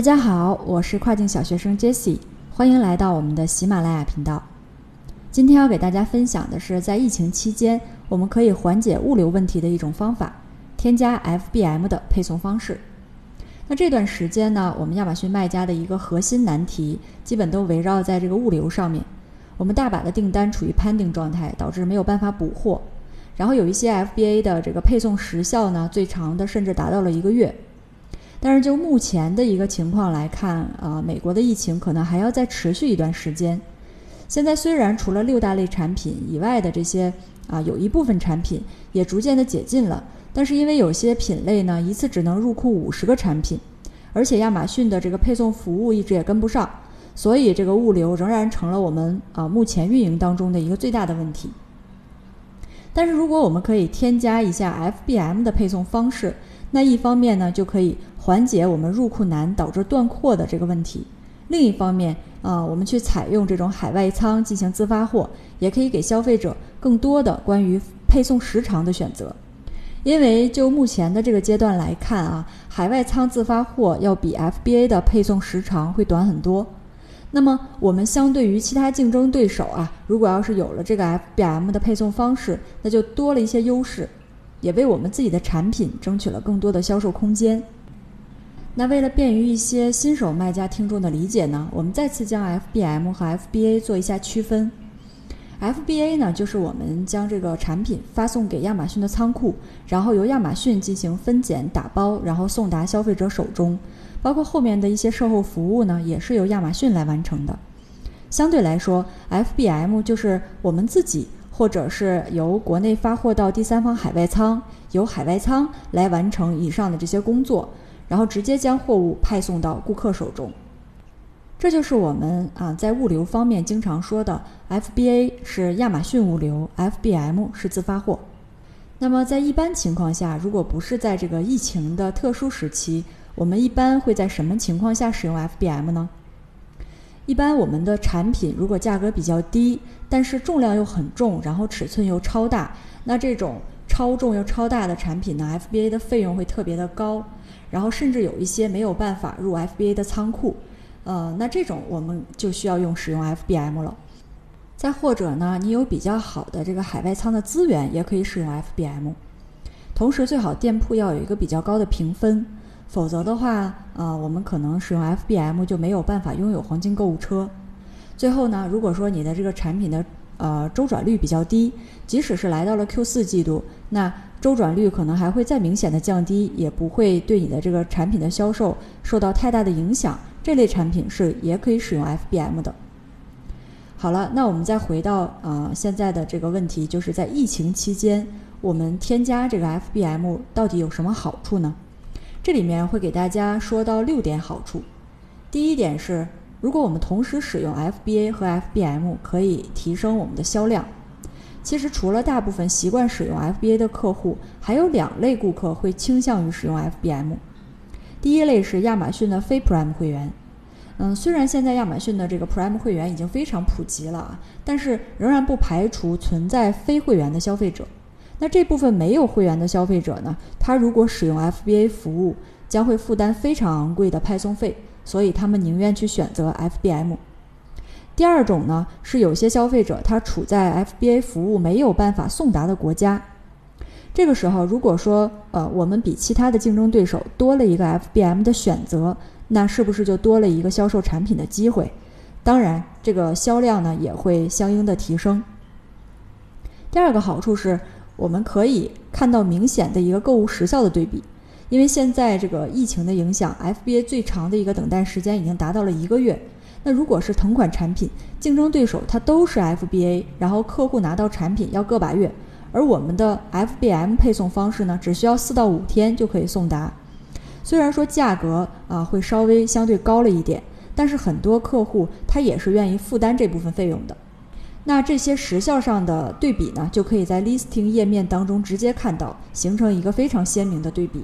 大家好，我是跨境小学生 Jessie，欢迎来到我们的喜马拉雅频道。今天要给大家分享的是，在疫情期间，我们可以缓解物流问题的一种方法——添加 FBM 的配送方式。那这段时间呢，我们亚马逊卖家的一个核心难题，基本都围绕在这个物流上面。我们大把的订单处于 pending 状态，导致没有办法补货。然后有一些 FBA 的这个配送时效呢，最长的甚至达到了一个月。但是就目前的一个情况来看，呃，美国的疫情可能还要再持续一段时间。现在虽然除了六大类产品以外的这些啊，有一部分产品也逐渐的解禁了，但是因为有些品类呢，一次只能入库五十个产品，而且亚马逊的这个配送服务一直也跟不上，所以这个物流仍然成了我们啊目前运营当中的一个最大的问题。但是如果我们可以添加一下 FBM 的配送方式，那一方面呢，就可以缓解我们入库难导致断货的这个问题；另一方面，啊，我们去采用这种海外仓进行自发货，也可以给消费者更多的关于配送时长的选择。因为就目前的这个阶段来看啊，海外仓自发货要比 FBA 的配送时长会短很多。那么我们相对于其他竞争对手啊，如果要是有了这个 FBM 的配送方式，那就多了一些优势。也为我们自己的产品争取了更多的销售空间。那为了便于一些新手卖家听众的理解呢，我们再次将 FBM 和 FBA 做一下区分。FBA 呢，就是我们将这个产品发送给亚马逊的仓库，然后由亚马逊进行分拣、打包，然后送达消费者手中，包括后面的一些售后服务呢，也是由亚马逊来完成的。相对来说，FBM 就是我们自己。或者是由国内发货到第三方海外仓，由海外仓来完成以上的这些工作，然后直接将货物派送到顾客手中。这就是我们啊在物流方面经常说的，FBA 是亚马逊物流，FBM 是自发货。那么在一般情况下，如果不是在这个疫情的特殊时期，我们一般会在什么情况下使用 FBM 呢？一般我们的产品如果价格比较低，但是重量又很重，然后尺寸又超大，那这种超重又超大的产品呢，FBA 的费用会特别的高，然后甚至有一些没有办法入 FBA 的仓库，呃，那这种我们就需要用使用 FBM 了。再或者呢，你有比较好的这个海外仓的资源，也可以使用 FBM。同时，最好店铺要有一个比较高的评分。否则的话，呃，我们可能使用 FBM 就没有办法拥有黄金购物车。最后呢，如果说你的这个产品的呃周转率比较低，即使是来到了 Q 四季度，那周转率可能还会再明显的降低，也不会对你的这个产品的销售受到太大的影响。这类产品是也可以使用 FBM 的。好了，那我们再回到呃现在的这个问题，就是在疫情期间，我们添加这个 FBM 到底有什么好处呢？这里面会给大家说到六点好处。第一点是，如果我们同时使用 FBA 和 FBM，可以提升我们的销量。其实除了大部分习惯使用 FBA 的客户，还有两类顾客会倾向于使用 FBM。第一类是亚马逊的非 Prime 会员。嗯，虽然现在亚马逊的这个 Prime 会员已经非常普及了啊，但是仍然不排除存在非会员的消费者。那这部分没有会员的消费者呢？他如果使用 FBA 服务，将会负担非常昂贵的派送费，所以他们宁愿去选择 FBM。第二种呢，是有些消费者他处在 FBA 服务没有办法送达的国家，这个时候如果说呃我们比其他的竞争对手多了一个 FBM 的选择，那是不是就多了一个销售产品的机会？当然，这个销量呢也会相应的提升。第二个好处是。我们可以看到明显的一个购物时效的对比，因为现在这个疫情的影响，FBA 最长的一个等待时间已经达到了一个月。那如果是同款产品，竞争对手它都是 FBA，然后客户拿到产品要个把月，而我们的 FBM 配送方式呢，只需要四到五天就可以送达。虽然说价格啊会稍微相对高了一点，但是很多客户他也是愿意负担这部分费用的。那这些时效上的对比呢，就可以在 listing 页面当中直接看到，形成一个非常鲜明的对比。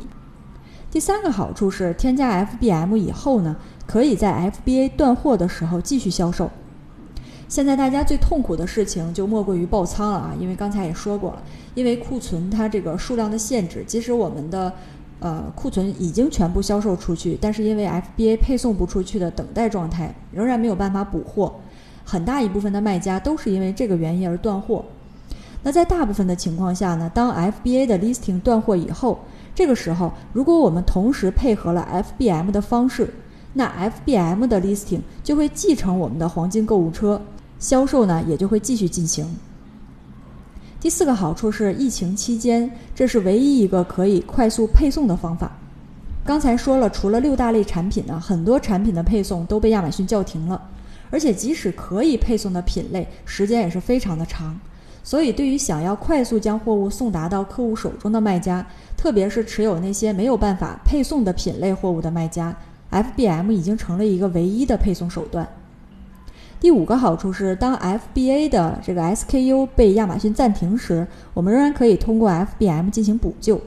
第三个好处是，添加 FBM 以后呢，可以在 FBA 断货的时候继续销售。现在大家最痛苦的事情就莫过于爆仓了啊，因为刚才也说过了，因为库存它这个数量的限制，即使我们的呃库存已经全部销售出去，但是因为 FBA 配送不出去的等待状态，仍然没有办法补货，很大一部分的卖家都是因为这个原因而断货。那在大部分的情况下呢，当 FBA 的 listing 断货以后，这个时候如果我们同时配合了 FBM 的方式，那 FBM 的 listing 就会继承我们的黄金购物车，销售呢也就会继续进行。第四个好处是，疫情期间这是唯一一个可以快速配送的方法。刚才说了，除了六大类产品呢，很多产品的配送都被亚马逊叫停了，而且即使可以配送的品类，时间也是非常的长。所以，对于想要快速将货物送达到客户手中的卖家，特别是持有那些没有办法配送的品类货物的卖家，FBM 已经成了一个唯一的配送手段。第五个好处是，当 FBA 的这个 SKU 被亚马逊暂停时，我们仍然可以通过 FBM 进行补救。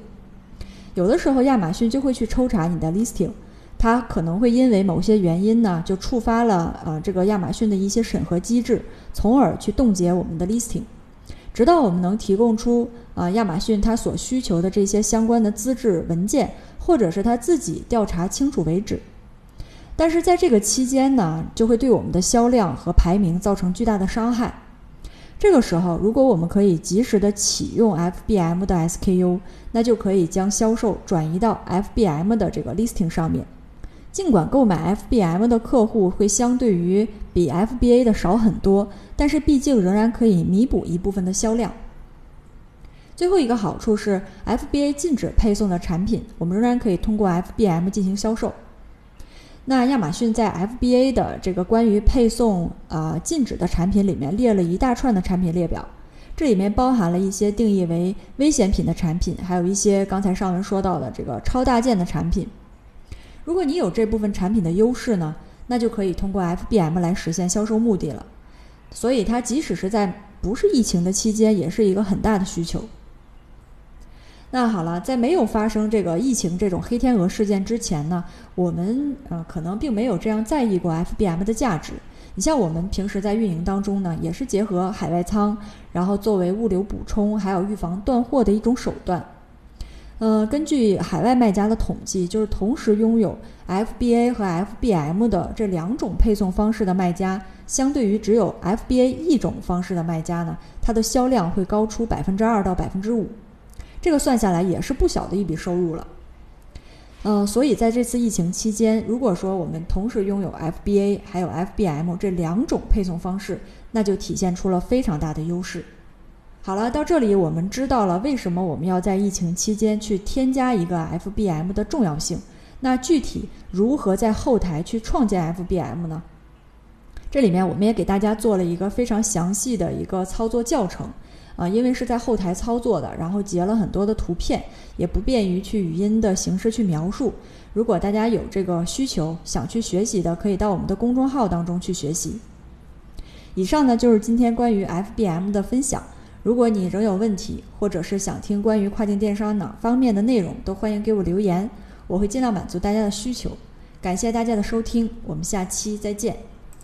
有的时候，亚马逊就会去抽查你的 listing，它可能会因为某些原因呢，就触发了呃这个亚马逊的一些审核机制，从而去冻结我们的 listing，直到我们能提供出啊亚马逊它所需求的这些相关的资质文件，或者是他自己调查清楚为止。但是在这个期间呢，就会对我们的销量和排名造成巨大的伤害。这个时候，如果我们可以及时的启用 FBM 的 SKU，那就可以将销售转移到 FBM 的这个 listing 上面。尽管购买 FBM 的客户会相对于比 FBA 的少很多，但是毕竟仍然可以弥补一部分的销量。最后一个好处是，FBA 禁止配送的产品，我们仍然可以通过 FBM 进行销售。那亚马逊在 FBA 的这个关于配送啊禁止的产品里面列了一大串的产品列表，这里面包含了一些定义为危险品的产品，还有一些刚才上文说到的这个超大件的产品。如果你有这部分产品的优势呢，那就可以通过 FBM 来实现销售目的了。所以它即使是在不是疫情的期间，也是一个很大的需求。那好了，在没有发生这个疫情这种黑天鹅事件之前呢，我们呃可能并没有这样在意过 FBM 的价值。你像我们平时在运营当中呢，也是结合海外仓，然后作为物流补充，还有预防断货的一种手段。呃，根据海外卖家的统计，就是同时拥有 FBA 和 FBM 的这两种配送方式的卖家，相对于只有 FBA 一种方式的卖家呢，它的销量会高出百分之二到百分之五。这个算下来也是不小的一笔收入了，嗯，所以在这次疫情期间，如果说我们同时拥有 FBA 还有 FBM 这两种配送方式，那就体现出了非常大的优势。好了，到这里我们知道了为什么我们要在疫情期间去添加一个 FBM 的重要性。那具体如何在后台去创建 FBM 呢？这里面我们也给大家做了一个非常详细的一个操作教程。啊，因为是在后台操作的，然后截了很多的图片，也不便于去语音的形式去描述。如果大家有这个需求，想去学习的，可以到我们的公众号当中去学习。以上呢就是今天关于 FBM 的分享。如果你仍有问题，或者是想听关于跨境电商哪方面的内容，都欢迎给我留言，我会尽量满足大家的需求。感谢大家的收听，我们下期再见。